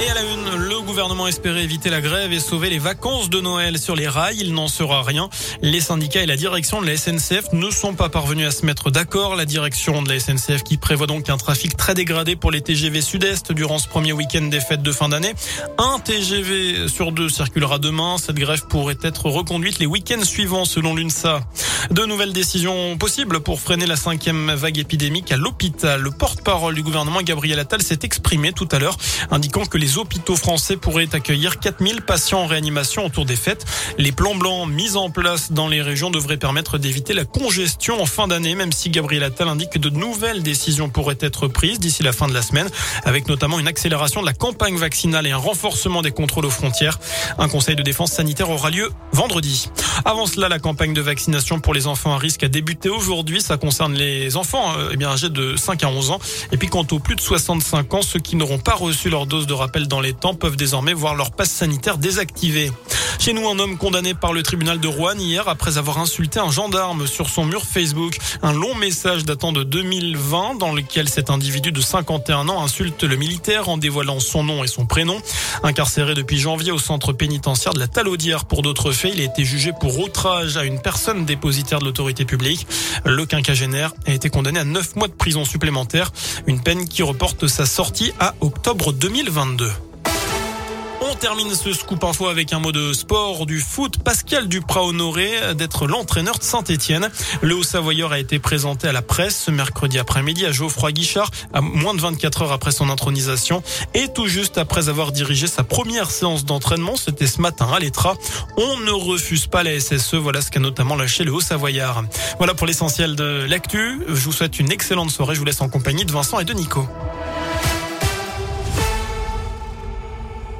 Et à la une, le gouvernement espérait éviter la grève et sauver les vacances de Noël sur les rails. Il n'en sera rien. Les syndicats et la direction de la SNCF ne sont pas parvenus à se mettre d'accord. La direction de la SNCF qui prévoit donc un trafic très dégradé pour les TGV Sud-Est durant ce premier week-end des fêtes de fin d'année. Un TGV sur deux circulera demain. Cette grève pourrait être reconduite les week-ends suivants selon l'UNSA. De nouvelles décisions possibles pour freiner la cinquième vague épidémique à l'hôpital. Le porte-parole du gouvernement, Gabriel Attal, s'est exprimé tout à l'heure, indiquant que les hôpitaux français pourraient accueillir 4000 patients en réanimation autour des fêtes. Les plans blancs mis en place dans les régions devraient permettre d'éviter la congestion en fin d'année, même si Gabriel Attal indique que de nouvelles décisions pourraient être prises d'ici la fin de la semaine, avec notamment une accélération de la campagne vaccinale et un renforcement des contrôles aux frontières. Un conseil de défense sanitaire aura lieu vendredi. Avant cela, la campagne de vaccination pour les enfants à risque a débuté aujourd'hui. Ça concerne les enfants euh, eh bien, âgés de 5 à 11 ans. Et puis quant aux plus de 65 ans, ceux qui n'auront pas reçu leur dose de dans les temps peuvent désormais voir leur passe sanitaire désactivé. Chez nous, un homme condamné par le tribunal de Rouen hier après avoir insulté un gendarme sur son mur Facebook. Un long message datant de 2020 dans lequel cet individu de 51 ans insulte le militaire en dévoilant son nom et son prénom. Incarcéré depuis janvier au centre pénitentiaire de la Talaudière pour d'autres faits, il a été jugé pour outrage à une personne dépositaire de l'autorité publique. Le quinquagénaire a été condamné à 9 mois de prison supplémentaire, une peine qui reporte sa sortie à octobre 2022. On termine ce scoop info avec un mot de sport du foot. Pascal Duprat honoré d'être l'entraîneur de Saint-Etienne. Le Haut-Savoyeur a été présenté à la presse ce mercredi après-midi à Geoffroy Guichard, à moins de 24 heures après son intronisation et tout juste après avoir dirigé sa première séance d'entraînement. C'était ce matin à l'Etra. On ne refuse pas la SSE. Voilà ce qu'a notamment lâché le Haut-Savoyard. Voilà pour l'essentiel de l'actu. Je vous souhaite une excellente soirée. Je vous laisse en compagnie de Vincent et de Nico.